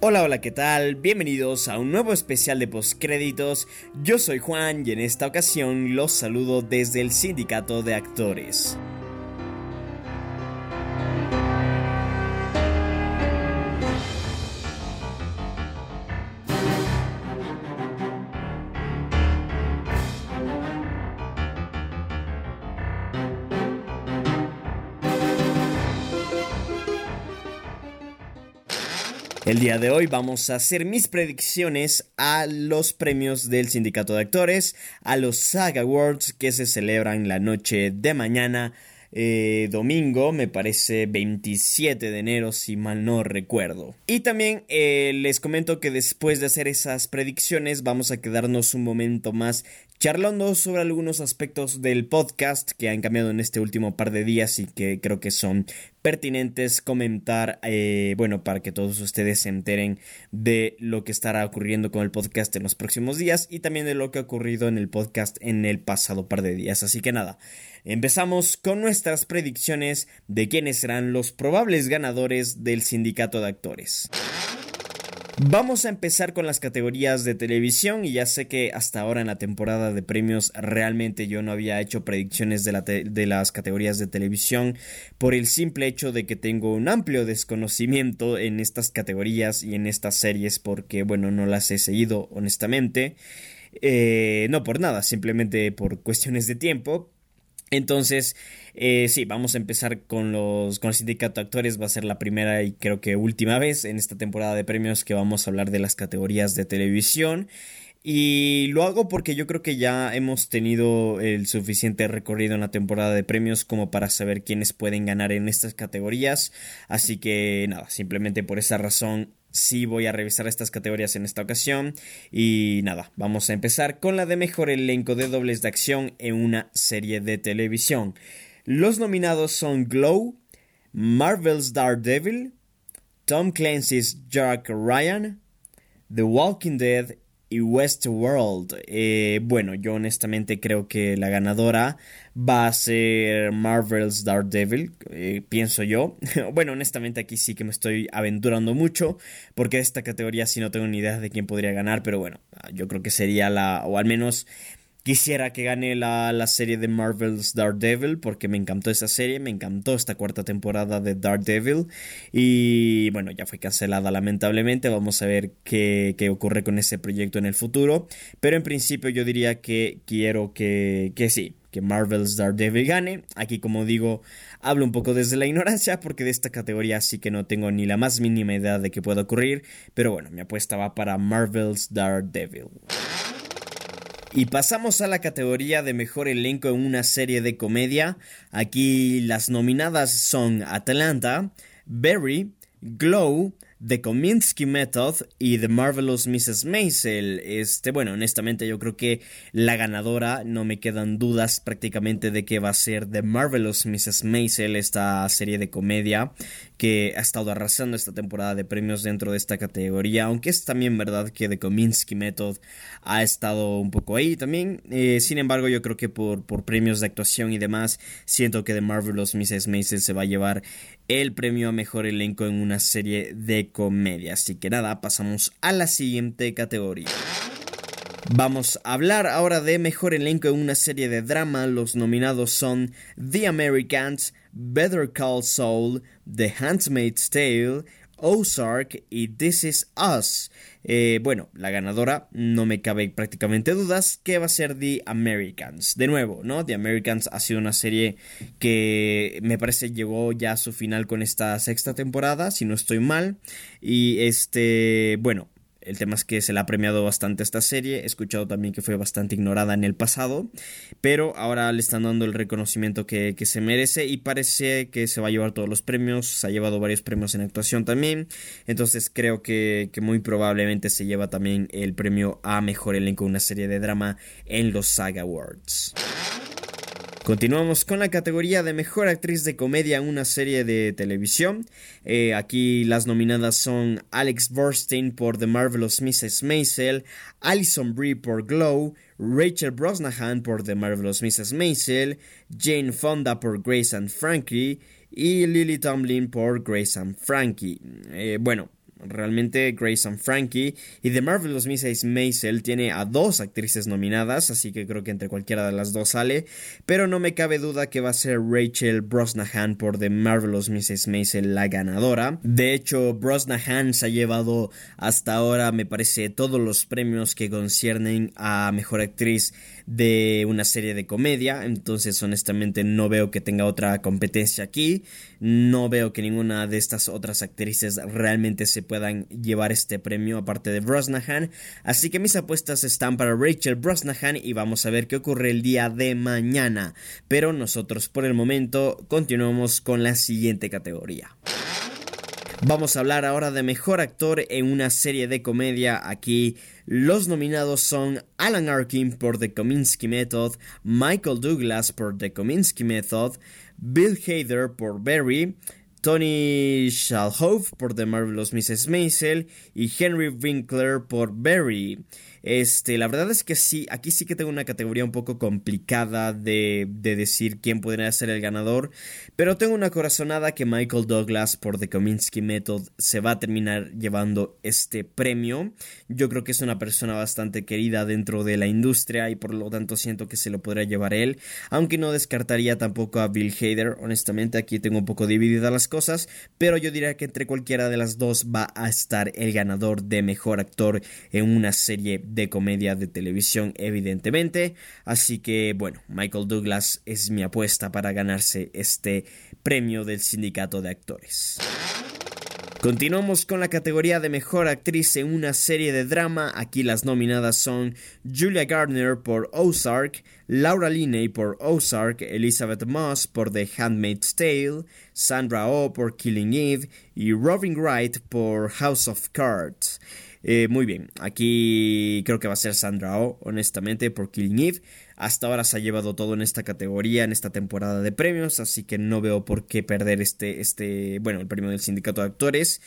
Hola, hola, ¿qué tal? Bienvenidos a un nuevo especial de postcréditos. Yo soy Juan y en esta ocasión los saludo desde el Sindicato de Actores. El día de hoy vamos a hacer mis predicciones a los premios del Sindicato de Actores, a los SAG Awards que se celebran la noche de mañana, eh, domingo, me parece 27 de enero si mal no recuerdo. Y también eh, les comento que después de hacer esas predicciones vamos a quedarnos un momento más charlando sobre algunos aspectos del podcast que han cambiado en este último par de días y que creo que son pertinentes comentar, eh, bueno, para que todos ustedes se enteren de lo que estará ocurriendo con el podcast en los próximos días y también de lo que ha ocurrido en el podcast en el pasado par de días. Así que nada, empezamos con nuestras predicciones de quiénes serán los probables ganadores del sindicato de actores. Vamos a empezar con las categorías de televisión y ya sé que hasta ahora en la temporada de premios realmente yo no había hecho predicciones de, las categorías de televisión por el simple hecho de que tengo un amplio desconocimiento en estas categorías y en estas series porque bueno no las he seguido honestamente. Eh, no por nada simplemente por cuestiones de tiempo. Entonces, eh, sí, vamos a empezar con los con el sindicato de actores. Va a ser la primera y creo que última vez en esta temporada de premios que vamos a hablar de las categorías de televisión. Y lo hago porque yo creo que ya hemos tenido el suficiente recorrido en la temporada de premios como para saber quiénes pueden ganar en estas categorías. Así que nada, simplemente por esa razón sí voy a revisar estas categorías en esta ocasión. Y nada, vamos a empezar con la de mejor elenco de dobles de acción en una serie de televisión. Los nominados son Glow, Marvel's Daredevil, Tom Clancy's Jack Ryan, The Walking Dead y Westworld. Eh, bueno, yo honestamente creo que la ganadora va a ser Marvel's Daredevil, eh, pienso yo. bueno, honestamente aquí sí que me estoy aventurando mucho, porque esta categoría sí no tengo ni idea de quién podría ganar, pero bueno, yo creo que sería la, o al menos Quisiera que gane la, la, serie de Marvel's Daredevil porque me encantó esa serie, me encantó esta cuarta temporada de Daredevil y bueno, ya fue cancelada lamentablemente, vamos a ver qué, qué ocurre con ese proyecto en el futuro, pero en principio yo diría que quiero que, que sí, que Marvel's Daredevil gane. Aquí, como digo, hablo un poco desde la ignorancia porque de esta categoría sí que no tengo ni la más mínima idea de qué pueda ocurrir. Pero bueno, mi apuesta va para Marvel's Daredevil. Y pasamos a la categoría de mejor elenco en una serie de comedia. Aquí las nominadas son Atlanta, Barry, Glow, The Kominsky Method y The Marvelous Mrs. Maisel. Este, bueno, honestamente yo creo que la ganadora, no me quedan dudas prácticamente de que va a ser The Marvelous Mrs. Maisel, esta serie de comedia que ha estado arrasando esta temporada de premios dentro de esta categoría, aunque es también verdad que The Kominsky Method ha estado un poco ahí también. Eh, sin embargo, yo creo que por, por premios de actuación y demás, siento que The Marvelous Mrs. Maisel se va a llevar el premio a mejor elenco en una serie de comedia. Así que nada, pasamos a la siguiente categoría. Vamos a hablar ahora de mejor elenco en una serie de drama. Los nominados son The Americans, Better Call Saul, The Handmaid's Tale, Ozark y This Is Us. Eh, bueno, la ganadora no me cabe prácticamente dudas que va a ser The Americans. De nuevo, ¿no? The Americans ha sido una serie que me parece llegó ya a su final con esta sexta temporada, si no estoy mal. Y este, bueno, el tema es que se le ha premiado bastante esta serie. He escuchado también que fue bastante ignorada en el pasado. Pero ahora le están dando el reconocimiento que, se merece. Y parece que se va a llevar todos los premios. Se ha llevado varios premios en actuación también. Entonces creo que, que muy probablemente se lleva también el premio a mejor elenco de una serie de drama en los Saga Awards. Continuamos con la categoría de mejor actriz de comedia en una serie de televisión. Eh, aquí las nominadas son Alex Borstein por The Marvelous Mrs. Maisel, Alison Brie por Glow, Rachel Brosnahan por The Marvelous Mrs. Maisel, Jane Fonda por Grace and Frankie y Lily Tomlin por Grace and Frankie. Eh, bueno, realmente Grace and Frankie. Y The Marvelous Mrs. Maisel tiene a dos actrices nominadas, así que creo que entre cualquiera de las dos sale. Pero no me cabe duda que va a ser Rachel Brosnahan por The Marvelous Mrs. Maisel la ganadora. De hecho, Brosnahan se ha llevado hasta ahora, me parece, todos los premios que conciernen a Mejor Actriz de una serie de comedia. Entonces, honestamente, no veo que tenga otra competencia aquí. No veo que ninguna de estas otras actrices realmente se puedan llevar este premio aparte de Brosnahan. Así que mis apuestas están para Rachel Brosnahan y vamos a ver qué ocurre el día de mañana. Pero nosotros por el momento continuamos con la siguiente categoría. Vamos a hablar ahora de mejor actor en una serie de comedia. Aquí los nominados son Alan Arkin por The Kominsky Method, Michael Douglas por The Kominsky Method, Bill Hader por Barry, Tony Shalhoub por The Marvelous Mrs. Maisel y Henry Winkler por Barry. Este, la verdad es que sí, aquí sí que tengo una categoría un poco complicada de, de, decir quién podría ser el ganador, pero tengo una corazonada que Michael Douglas por The Kominsky Method se va a terminar llevando este premio. Yo creo que es una persona bastante querida dentro de la industria y por lo tanto siento que se lo podría llevar él, aunque no descartaría tampoco a Bill Hader, honestamente aquí tengo un poco divididas las cosas, pero yo diría que entre cualquiera de las dos va a estar el ganador de mejor actor en una serie de comedia de televisión, evidentemente. Así que, bueno, Michael Douglas es mi apuesta para ganarse este premio del sindicato de actores. Continuamos con la categoría de mejor actriz en una serie de drama. Aquí las nominadas son Julia Gardner por Ozark, Laura Linney por Ozark, Elizabeth Moss por The Handmaid's Tale, Sandra Oh por Killing Eve y Robin Wright por House of Cards. Eh, muy bien, aquí creo que va a ser Sandra Oh, honestamente, por Killing Eve. Hasta ahora se ha llevado todo en esta categoría, en esta temporada de premios, así que no veo por qué perder este, este, bueno, el premio del sindicato de actores.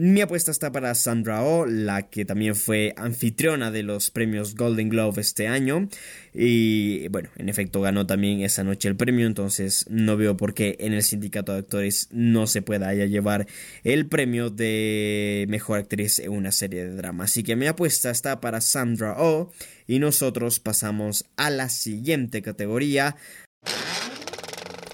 Mi apuesta está para Sandra Oh, la que también fue anfitriona de los premios Golden Globe este año. Y bueno, en efecto ganó también esa noche el premio, entonces no veo por qué en el sindicato de actores no se pueda llevar el premio de mejor actriz en una serie de drama. Así que mi apuesta está para Sandra Oh y nosotros pasamos a la siguiente categoría.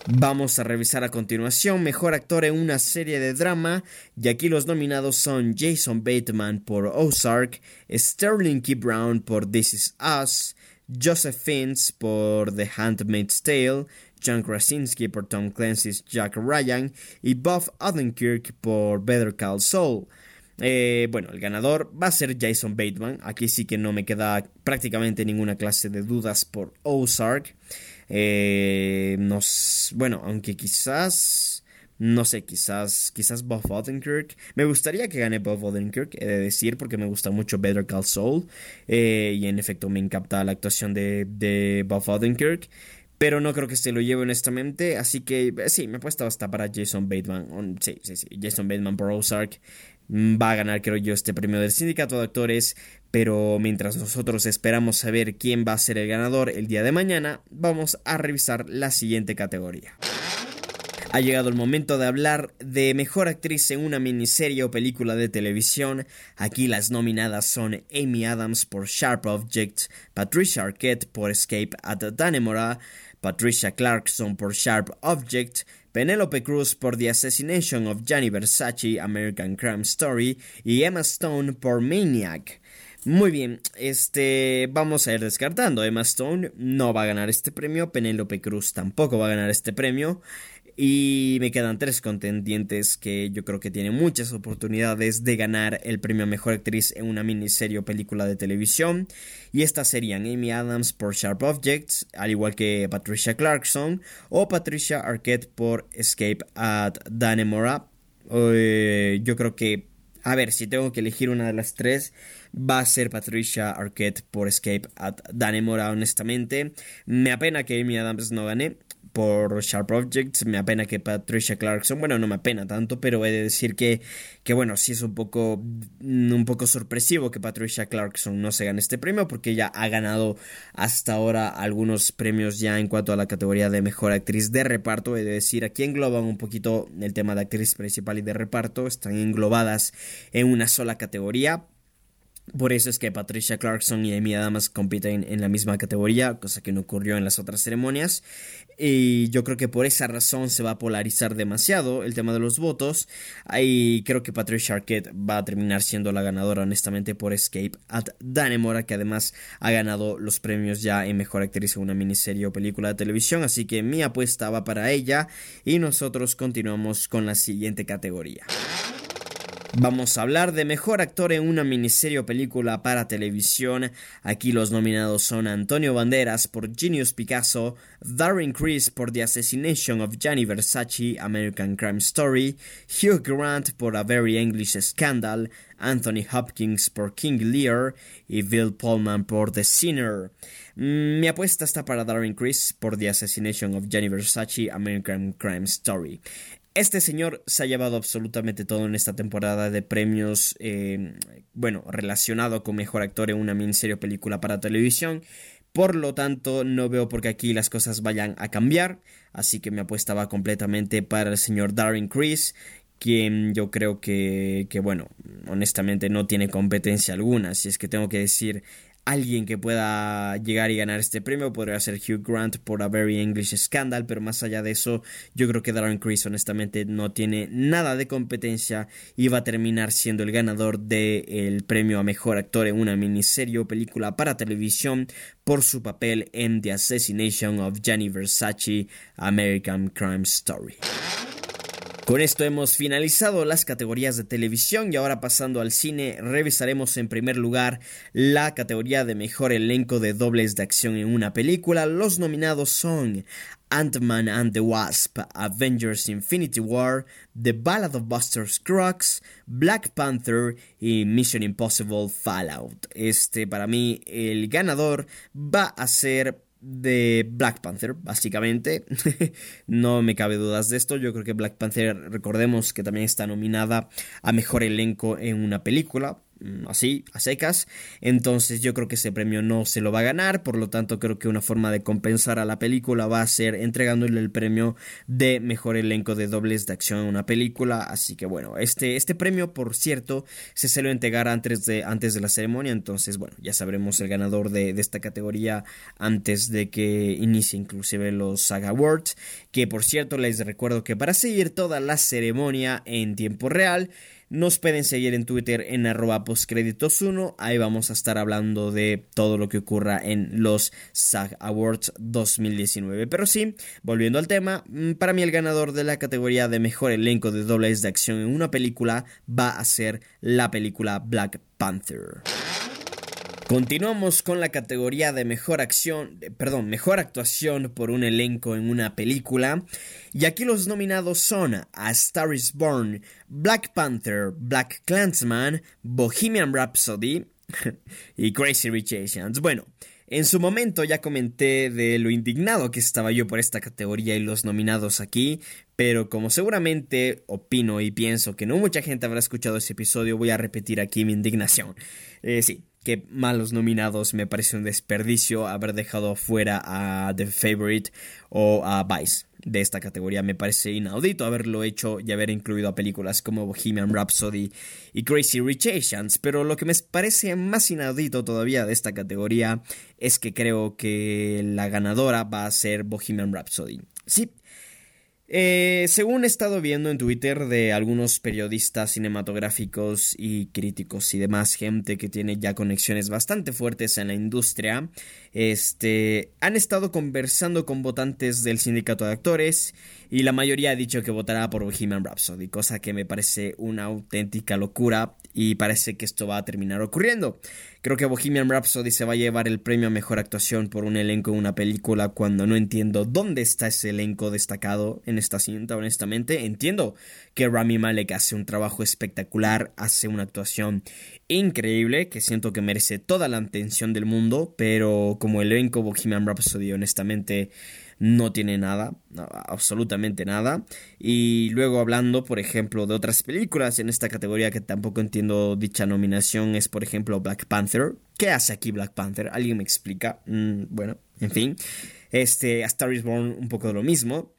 Vamos a revisar a continuación Mejor Actor en una serie de drama y aquí los nominados son Jason Bateman por Ozark, Sterling Key Brown por This Is Us, Joseph Fiennes por The Handmaid's Tale, John Krasinski por Tom Clancy's Jack Ryan y Bob Odenkirk por Better Call Saul. Eh, bueno, el ganador va a ser Jason Bateman. Aquí sí que no me queda prácticamente ninguna clase de dudas por Ozark. Eh, bueno, aunque quizás, no sé, quizás, quizás Bob Odenkirk. Me gustaría que gane Bob Odenkirk, he de decir, porque me gusta mucho Better Call Saul. Eh, y en efecto me encanta la actuación de, de Bob Odenkirk. Pero no creo que se lo lleve honestamente. Así que eh, sí, me he puesto hasta para Jason Bateman. Sí, sí, sí. Jason Bateman por Ozark. Mm, va a ganar, creo yo, este premio del sindicato de actores. Pero mientras nosotros esperamos saber quién va a ser el ganador el día de mañana, vamos a revisar la siguiente categoría. Ha llegado el momento de hablar de mejor actriz en una miniserie o película de televisión. Aquí las nominadas son Amy Adams por Sharp Objects, Patricia Arquette por Escape at Danemora, Patricia Clarkson por Sharp Object, Penelope Cruz por The Assassination of Gianni Versace, American Crime Story y Emma Stone por Maniac. Muy bien, este vamos a ir descartando. Emma Stone no va a ganar este premio, Penelope Cruz tampoco va a ganar este premio. Y me quedan tres contendientes que yo creo que tienen muchas oportunidades de ganar el premio a Mejor Actriz en una miniserie o película de televisión. Y estas serían Amy Adams por Sharp Objects, al igual que Patricia Clarkson, o Patricia Arquette por Escape at Danemora. Eh, yo creo que, a ver, si tengo que elegir una de las tres, va a ser Patricia Arquette por Escape at Danemora, honestamente. Me apena que Amy Adams no gane por Sharp Objects. Me apena que Patricia Clarkson, bueno, no me apena tanto, pero he de decir que, que bueno, sí es un poco, un poco sorpresivo que Patricia Clarkson no se gane este premio, porque ella ha ganado hasta ahora algunos premios ya en cuanto a la categoría de mejor actriz de reparto. He de decir, aquí engloban un poquito el tema de actriz principal y de reparto, están englobadas en una sola categoría por eso es que Patricia Clarkson y Amy Adams compiten en la misma categoría, cosa que no ocurrió en las otras ceremonias. Y yo creo que por esa razón se va a polarizar demasiado el tema de los votos. Y creo que Patricia Arquette va a terminar siendo la ganadora, honestamente, por Escape at Danemora, que además ha ganado los premios ya en Mejor Actriz en una miniserie o película de televisión. Así que mi apuesta va para ella. Y nosotros continuamos con la siguiente categoría. Vamos a hablar de mejor actor en una miniserie o película para televisión. Aquí los nominados son Antonio Banderas por Genius Picasso, Darren Criss por The Assassination of Gianni Versace, American Crime Story, Hugh Grant por A Very English Scandal, Anthony Hopkins por King Lear y Bill Pullman por The Sinner. Mm, mi apuesta está para Darren Criss por The Assassination of Gianni Versace, American Crime Story. Este señor se ha llevado absolutamente todo en esta temporada de premios, eh, bueno, relacionado con mejor actor en una miniserie o película para televisión. Por lo tanto, no veo por qué aquí las cosas vayan a cambiar. Así que mi apuesta va completamente para el señor Darren Criss, quien yo creo que, que, bueno, honestamente no tiene competencia alguna. Si es que tengo que decir alguien que pueda llegar y ganar este premio podría ser Hugh Grant por A Very English Scandal, pero más allá de eso, yo creo que Darren Criss honestamente no tiene nada de competencia y va a terminar siendo el ganador del premio a mejor actor en una miniserie o película para televisión por su papel en The Assassination of Gianni Versace American Crime Story. Con esto hemos finalizado las categorías de televisión y ahora pasando al cine revisaremos en primer lugar la categoría de mejor elenco de dobles de acción en una película. Los nominados son Ant-Man and the Wasp, Avengers Infinity War, The Ballad of Buster Scruggs, Black Panther y Mission Impossible Fallout. Este para mí el ganador va a ser de Black Panther, básicamente. no me cabe dudas de esto. Yo creo que Black Panther, recordemos que también está nominada a mejor elenco en una película. Mm, así, a secas. Entonces yo creo que ese premio no se lo va a ganar, por lo tanto creo que una forma de compensar a la película va a ser entregándole el premio de mejor elenco de dobles de acción en una película. Así que bueno, este, este premio, por cierto, se se lo entregar antes de, antes de la ceremonia, entonces bueno, ya sabremos el ganador de, de esta categoría antes de que inicie inclusive los Saga Awards, que por cierto les recuerdo que para seguir toda la ceremonia en tiempo real, nos pueden seguir en Twitter en arroba postcréditos1. Ahí vamos a estar hablando de todo lo que ocurra en los SAG Awards 2019. Pero sí, volviendo al tema, mm, para mí el ganador de la categoría de mejor elenco de dobles de acción en una película va a ser la película Black Panther. Continuamos con la categoría de mejor acción, perdón, mejor actuación por un elenco en una película. Y aquí los nominados son A Star is Born, Black Panther, Black Clansman, Bohemian Rhapsody y Crazy Rich Asians. Bueno, en su momento ya comenté de lo indignado que estaba yo por esta categoría y los nominados aquí, pero como seguramente opino y pienso que no mucha gente habrá escuchado ese episodio, voy a repetir aquí mi indignación. Eh, sí, que malos nominados me parece un desperdicio haber dejado fuera a The Favorite o a Vice de esta categoría. Me parece inaudito haberlo hecho y haber incluido a películas como Bohemian Rhapsody y Crazy Rich Asians, pero lo que me parece más inaudito todavía de esta categoría es que creo que la ganadora va a ser Bohemian Rhapsody. Sí, eh, según he estado viendo en Twitter de algunos periodistas cinematográficos y críticos y demás gente que tiene ya conexiones bastante fuertes en la industria, este, han estado conversando con votantes del sindicato de actores y la mayoría ha dicho que votará por Bohemian Rhapsody, cosa que me parece una auténtica locura y parece que esto va a terminar ocurriendo. Creo que Bohemian Rhapsody se va a llevar el premio a mejor actuación por un elenco en una película cuando no entiendo dónde está ese elenco destacado en esta cinta, honestamente. Entiendo que Rami Malek hace un trabajo espectacular, hace una actuación increíble que siento que merece toda la atención del mundo, pero como elenco Bohemian Rhapsody honestamente no tiene nada, absolutamente nada. Y luego hablando, por ejemplo, de otras películas en esta categoría que tampoco entiendo dicha nominación, es por ejemplo Black Panther. ¿Qué hace aquí Black Panther? ¿Alguien me explica? Mm, bueno, en fin. Este, A Star is Born un poco de lo mismo.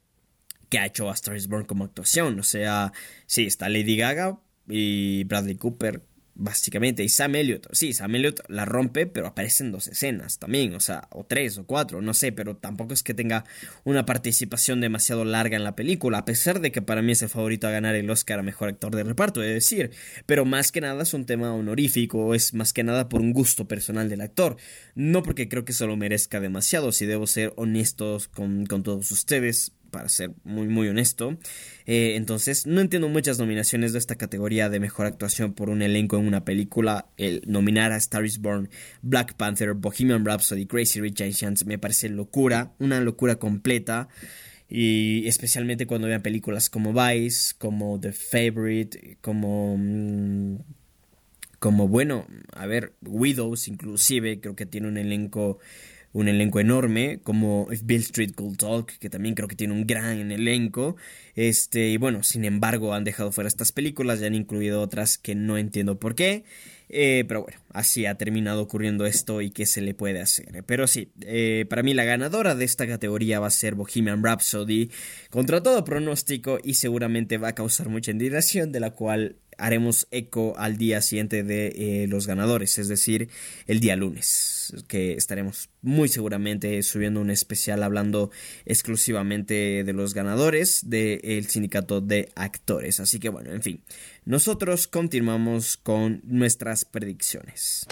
¿Qué ha hecho A Star is Born como actuación? O sea, sí, está Lady Gaga y Bradley Cooper básicamente. Y Sam Elliott, sí, Sam Elliott la rompe, pero aparece en dos escenas también, o sea, o tres o cuatro, no sé, pero tampoco es que tenga una participación demasiado larga en la película, a pesar de que para mí es el favorito a ganar el Oscar a Mejor Actor de Reparto, es decir, pero más que nada es un tema honorífico, es más que nada por un gusto personal del actor, no porque creo que se lo merezca demasiado, si debo ser honestos con, con todos ustedes, para ser muy muy honesto. Eh, entonces no entiendo muchas nominaciones de esta categoría de mejor actuación por un elenco en una película. El nominar a Star is Born, Black Panther, Bohemian Rhapsody, Crazy Rich Asians me parece locura, una locura completa. Y especialmente cuando vean películas como Vice, como The Favorite, como... Mm, como bueno, a ver, Widows inclusive, creo que tiene un elenco un elenco enorme, como Bill Street Cold Talk, que también creo que tiene un gran elenco. Este, y bueno, sin embargo, han dejado fuera estas películas y han incluido otras que no entiendo por qué. Eh, pero bueno, así ha terminado ocurriendo esto y qué se le puede hacer. Pero sí, eh, para mí la ganadora de esta categoría va a ser Bohemian Rhapsody, contra todo pronóstico y seguramente va a causar mucha indignación, de la cual haremos eco al día siguiente de eh, los ganadores, es decir, el día lunes, que estaremos muy seguramente subiendo un especial hablando exclusivamente de los ganadores del sindicato de actores. Así que bueno, en fin, nosotros continuamos con nuestras predicciones.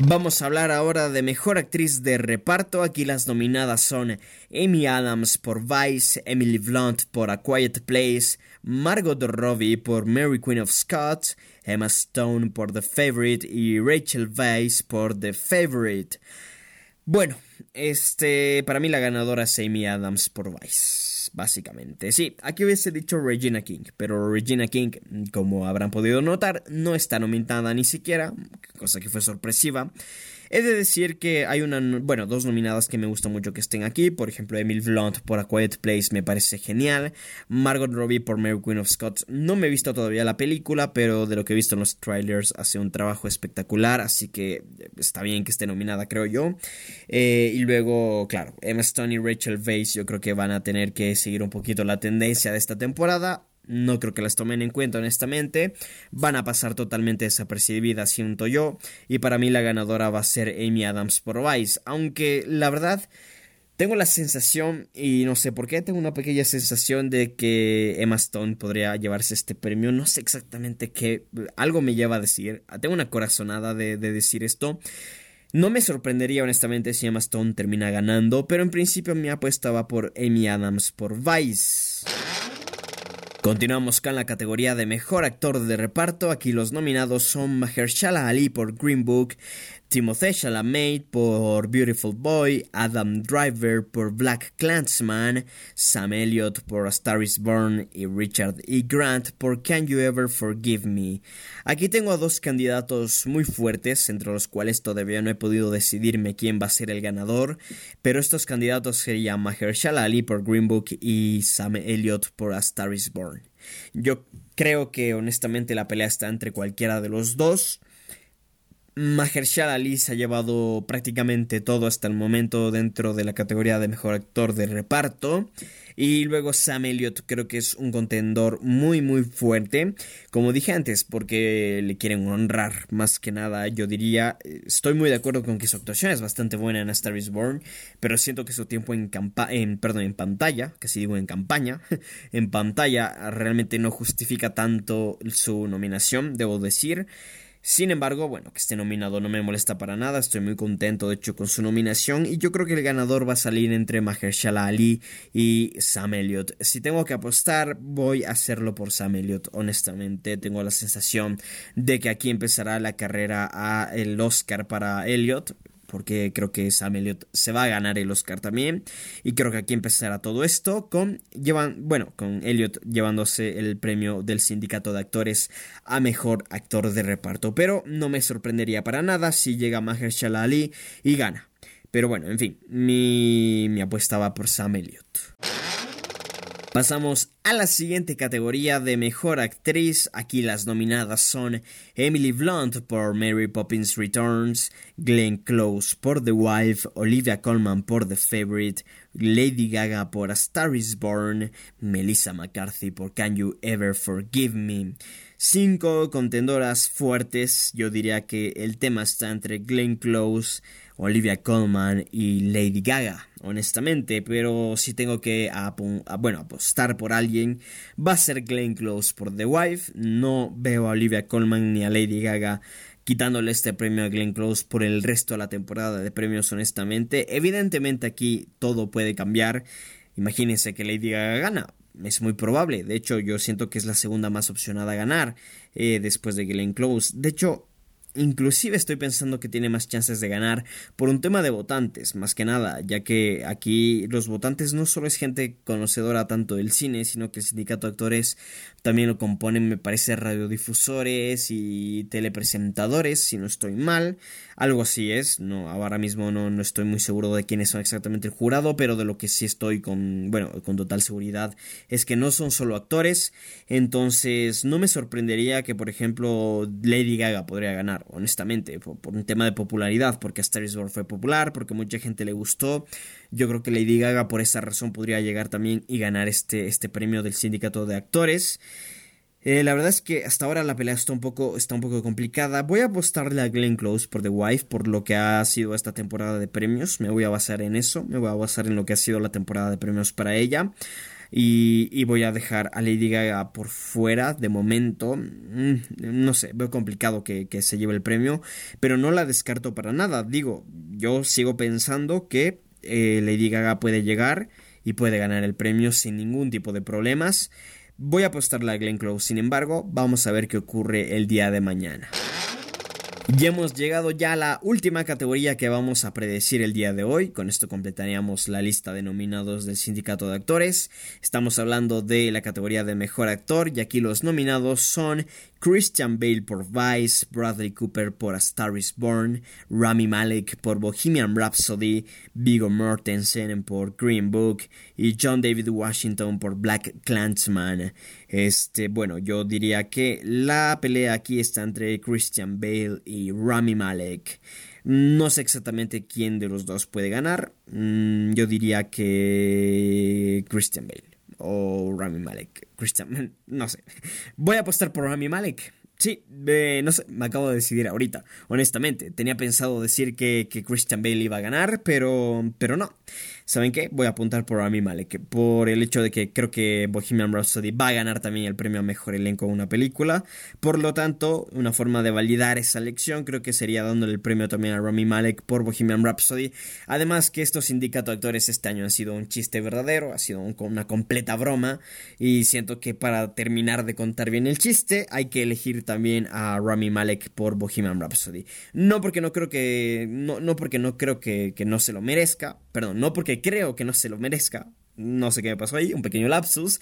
Vamos a hablar ahora de mejor actriz de reparto. Aquí las nominadas son Amy Adams por Vice, Emily Blunt por A Quiet Place, Margot Robbie por Mary Queen of Scots, Emma Stone por The Favorite y Rachel Weisz por The Favorite. Bueno, este, para mí la ganadora es Amy Adams por Vice, básicamente. Sí, aquí hubiese dicho Regina King, pero Regina King, como habrán podido notar, no está nominada ni siquiera, cosa que fue sorpresiva. He de decir que hay una, bueno, dos nominadas que me gusta mucho que estén aquí. Por ejemplo, Emil Blunt por A Quiet Place me parece genial. Margot Robbie por Mary Queen of Scots. No me he visto todavía la película, pero de lo que he visto en los trailers hace un trabajo espectacular. Así que está bien que esté nominada, creo yo. Eh, y luego, claro, Emma Stone y Rachel Weisz yo creo que van a tener que seguir un poquito la tendencia de esta temporada no creo que las tomen en cuenta honestamente, van a pasar totalmente desapercibidas, siento yo, y para mí la ganadora va a ser Amy Adams por Vice, aunque la verdad tengo la sensación, y no sé por qué, tengo una pequeña sensación de que Emma Stone podría llevarse este premio, no sé exactamente qué, algo me lleva a decir, tengo una corazonada de, de decir esto. No me sorprendería honestamente si Emma Stone termina ganando, pero en principio mi apuesta va por Amy Adams por Vice. Continuamos con la categoría de mejor actor de reparto. Aquí los nominados son Mahershala Ali por Green Book, Timothée Chalamet por Beautiful Boy, Adam Driver por Black Clansman, Sam Elliott por A Star is Born y Richard E. Grant por Can You Ever Forgive Me. Aquí tengo a dos candidatos muy fuertes, entre los cuales todavía no he podido decidirme quién va a ser el ganador, pero estos candidatos serían Mahershala Ali por Green Book y Sam Elliott por A Star is Born. Yo creo que honestamente la pelea está entre cualquiera de los dos. Mahershala Ali se ha llevado prácticamente todo hasta el momento dentro de la categoría de mejor actor de reparto. Y luego Sam Elliott creo que es un contendor muy muy fuerte. Como dije antes, porque le quieren honrar más que nada. Yo diría, estoy muy de acuerdo con que su actuación es bastante buena en Star is Born. Pero siento que su tiempo en, en, perdón, en pantalla, casi digo en campaña, en pantalla realmente no justifica tanto su nominación, debo decir. Sin embargo, bueno, que esté nominado no me molesta para nada, estoy muy contento de hecho con su nominación y yo creo que el ganador va a salir entre Mahershala Ali y Sam Elliott. Si tengo que apostar, voy a hacerlo por Sam Elliott, honestamente, tengo la sensación de que aquí empezará la carrera a el Oscar para Elliott, porque creo que Sam Elliott se va a ganar el Oscar también. Y creo que aquí empezará todo esto con, llevan, bueno, con Elliott llevándose el premio del sindicato de actores a mejor actor de reparto. Pero no me sorprendería para nada si llega Mahershala Ali y gana. Pero bueno, en fin, mi, mi apuesta va por Sam Elliott. Pasamos a la siguiente categoría de mejor actriz. Aquí las nominadas son Emily Blunt por Mary Poppins Returns, Glenn Close por The Wife, Olivia Colman por The Favorite, Lady Gaga por A Star is Born, Melissa McCarthy por Can You Ever Forgive Me. Cinco contendoras fuertes. Yo diría que el tema está entre Glenn Close, Olivia Colman y Lady Gaga, honestamente, pero si tengo que bueno, apostar por alguien, va a ser Glenn Close por The Wife. No veo a Olivia Colman ni a Lady Gaga quitándole este premio a Glenn Close por el resto de la temporada de premios, honestamente. Evidentemente aquí todo puede cambiar. Imagínense que Lady Gaga gana. Es muy probable. De hecho, yo siento que es la segunda más opcionada a ganar eh, después de Glenn Close. De hecho, Inclusive estoy pensando que tiene más chances de ganar por un tema de votantes, más que nada, ya que aquí los votantes no solo es gente conocedora tanto del cine, sino que el sindicato de actores también lo componen, me parece, radiodifusores y telepresentadores, si no estoy mal. Algo así es, no, ahora mismo no, no estoy muy seguro de quiénes son exactamente el jurado, pero de lo que sí estoy con, bueno, con total seguridad es que no son solo actores, entonces no me sorprendería que, por ejemplo, Lady Gaga podría ganar, honestamente, por, un tema de popularidad, porque Star Wars fue popular, porque mucha gente le gustó. Yo creo que Lady Gaga por esa razón podría llegar también y ganar este, este premio del sindicato de actores. Eh, la verdad es que hasta ahora la pelea está un poco, está un poco complicada. Voy a apostarle a Glenn Close por The Wife, por lo que ha sido esta temporada de premios. Me voy a basar en eso, me voy a basar en lo que ha sido la temporada de premios para ella. Y, voy a dejar a Lady Gaga por fuera de momento. Mm, no sé, veo complicado que, se lleve el premio, pero no la descarto para nada. Digo, yo sigo pensando que eh, Lady Gaga puede llegar y puede ganar el premio sin ningún tipo de problemas. Voy a apostarle a Glenn Close, sin embargo, vamos a ver qué ocurre el día de mañana. Y hemos llegado ya a la última categoría que vamos a predecir el día de hoy. Con esto completaríamos la lista de nominados del sindicato de actores. Estamos hablando de la categoría de mejor actor y aquí los nominados son Christian Bale por Vice, Bradley Cooper por A Star is Born, Rami Malek por Bohemian Rhapsody, Viggo Mortensen por Green Book y John David Washington por Black Clansman. Este, bueno, yo diría que la pelea aquí está entre Christian Bale y Rami Malek. No sé exactamente quién de los dos puede ganar. Mm, yo diría que Christian Bale o Rami Malek. Christian, no sé. Voy a apostar por Rami Malek. Sí, no sé, me acabo de decidir ahorita, honestamente. Tenía pensado decir que, que, Christian Bale iba a ganar, pero, pero no. ¿Saben qué? Voy a apuntar por Rami Malek, por el hecho de que creo que Bohemian Rhapsody va a ganar también el premio a mejor elenco de una película. Por lo tanto, una forma de validar esa elección creo que sería dándole el premio también a Rami Malek por Bohemian Rhapsody. Además que estos sindicatos actores este año han sido un chiste verdadero, ha sido una completa broma y siento que para terminar de contar bien el chiste hay que elegir también a Rami Malek por Bohemian Rhapsody. No porque no creo que no, no porque no creo que, que no se lo merezca, perdón, no porque creo que no se lo merezca. No sé qué me pasó ahí, un pequeño lapsus.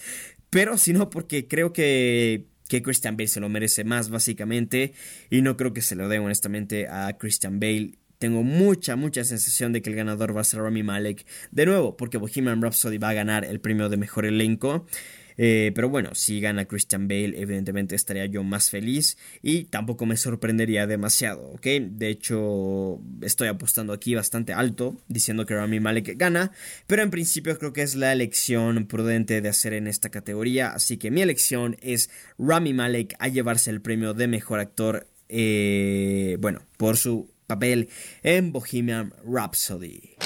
Pero sino porque creo que, que Christian Bale se lo merece más, básicamente. Y no creo que se lo dé, honestamente, a Christian Bale. Tengo mucha, mucha sensación de que el ganador va a ser Rami Malek. De nuevo, porque Bohemian Rhapsody va a ganar el premio de mejor elenco. Eh, pero bueno, si gana Christian Bale, evidentemente estaría yo más feliz y tampoco me sorprendería demasiado, ¿ok? De hecho, estoy apostando aquí bastante alto, diciendo que Rami Malek gana, pero en principio creo que es la elección prudente de hacer en esta categoría, así que mi elección es Rami Malek a llevarse el premio de mejor actor, eh, bueno, por su papel en Bohemian Rhapsody.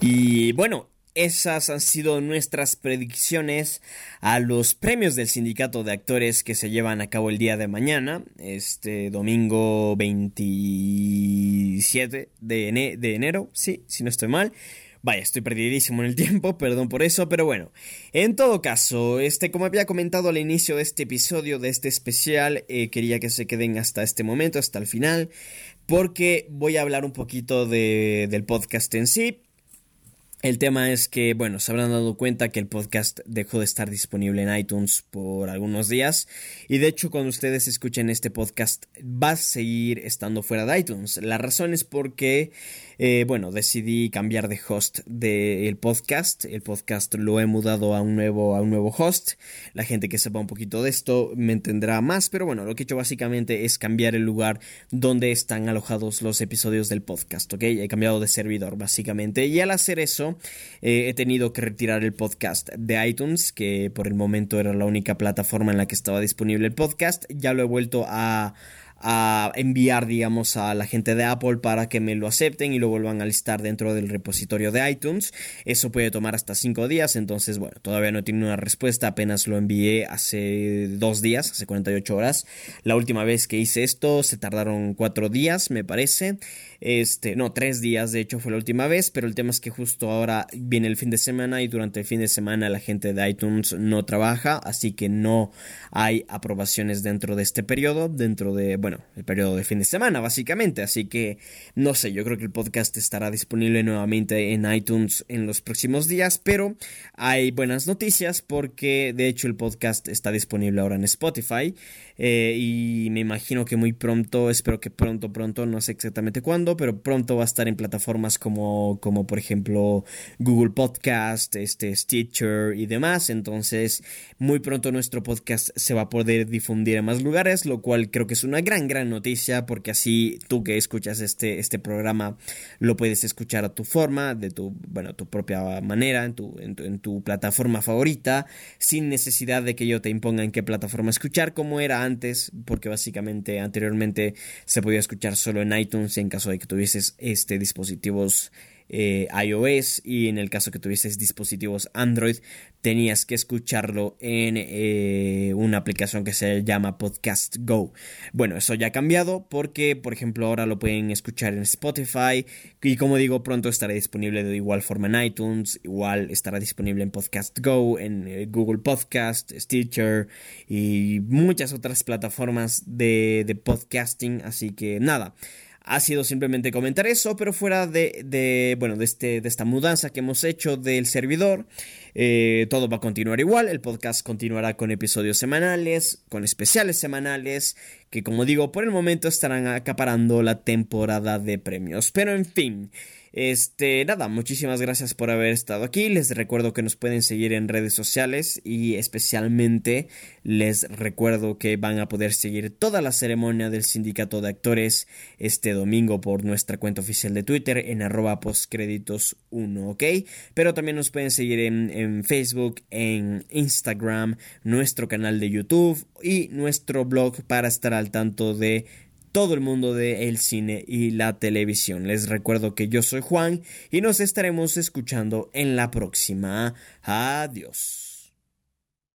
Y bueno, esas han sido nuestras predicciones a los premios del sindicato de actores que se llevan a cabo el día de mañana, este domingo 27 de, de enero, sí, si no estoy mal. Vaya, estoy perdidísimo en el tiempo, perdón por eso, pero bueno. En todo caso, este, como había comentado al inicio de este episodio, de este especial, eh, quería que se queden hasta este momento, hasta el final, porque voy a hablar un poquito de, del podcast en sí, el tema es que, bueno, se habrán dado cuenta que el podcast dejó de estar disponible en iTunes por algunos días y de hecho cuando ustedes escuchen este podcast va a seguir estando fuera de iTunes. La razón es porque eh, bueno, decidí cambiar de host del podcast. El podcast lo he mudado a un nuevo, a un nuevo host. La gente que sepa un poquito de esto me entenderá más, pero bueno, lo que he hecho básicamente es cambiar el lugar donde están alojados los episodios del podcast, ¿ok? He cambiado de servidor básicamente y al hacer eso eh, he tenido que retirar el podcast de iTunes, que por el momento era la única plataforma en la que estaba disponible el podcast. Ya lo he vuelto a a enviar, digamos, a la gente de Apple para que me lo acepten y lo vuelvan a listar dentro del repositorio de iTunes. Eso puede tomar hasta 5 días, entonces, bueno, todavía no tiene una respuesta, apenas lo envié hace dos días, hace 48 horas. La última vez que hice esto se tardaron 4 días, me parece. Este, no, 3 días, de hecho, fue la última vez, pero el tema es que justo ahora viene el fin de semana y durante el fin de semana la gente de iTunes no trabaja, así que no hay aprobaciones dentro de este periodo, dentro de, bueno, el periodo de fin de semana, básicamente. Así que, no sé, yo creo que el podcast estará disponible nuevamente en iTunes en los próximos días, pero hay buenas noticias porque, de hecho, el podcast está disponible ahora en Spotify. Eh, y me imagino que muy pronto, espero que pronto, pronto, no sé exactamente cuándo, pero pronto va a estar en plataformas como, como por ejemplo Google Podcast, este, Stitcher y demás. Entonces, muy pronto nuestro podcast se va a poder difundir en más lugares, lo cual creo que es una gran, gran noticia porque así tú que escuchas este, este programa lo puedes escuchar a tu forma, de tu, bueno, tu propia manera, en tu, en tu, en tu plataforma favorita, sin necesidad de que yo te imponga en qué plataforma escuchar, como era antes, porque básicamente anteriormente se podía escuchar solo en iTunes en caso de que tuvieses este dispositivos eh, iOS y en el caso que tuvieses dispositivos Android tenías que escucharlo en eh, una aplicación que se llama Podcast Go. Bueno, eso ya ha cambiado porque, por ejemplo, ahora lo pueden escuchar en Spotify y como digo, pronto estará disponible de igual forma en iTunes, igual estará disponible en Podcast Go, en eh, Google Podcast, Stitcher y muchas otras plataformas de, de podcasting. Así que nada ha sido simplemente comentar eso, pero fuera de, de bueno, de, este, de esta mudanza que hemos hecho del servidor, eh, todo va a continuar igual, el podcast continuará con episodios semanales, con especiales semanales, que como digo, por el momento estarán acaparando la temporada de premios. Pero en fin, este, nada, muchísimas gracias por haber estado aquí. Les recuerdo que nos pueden seguir en redes sociales y especialmente les recuerdo que van a poder seguir toda la ceremonia del sindicato de actores este domingo por nuestra cuenta oficial de Twitter en arroba postcréditos 1, ¿ok? Pero también nos pueden seguir en, en Facebook, en Instagram, nuestro canal de YouTube y nuestro blog para estar al tanto de todo el mundo del cine y la televisión. Les recuerdo que yo soy Juan y nos estaremos escuchando en la próxima. Adiós.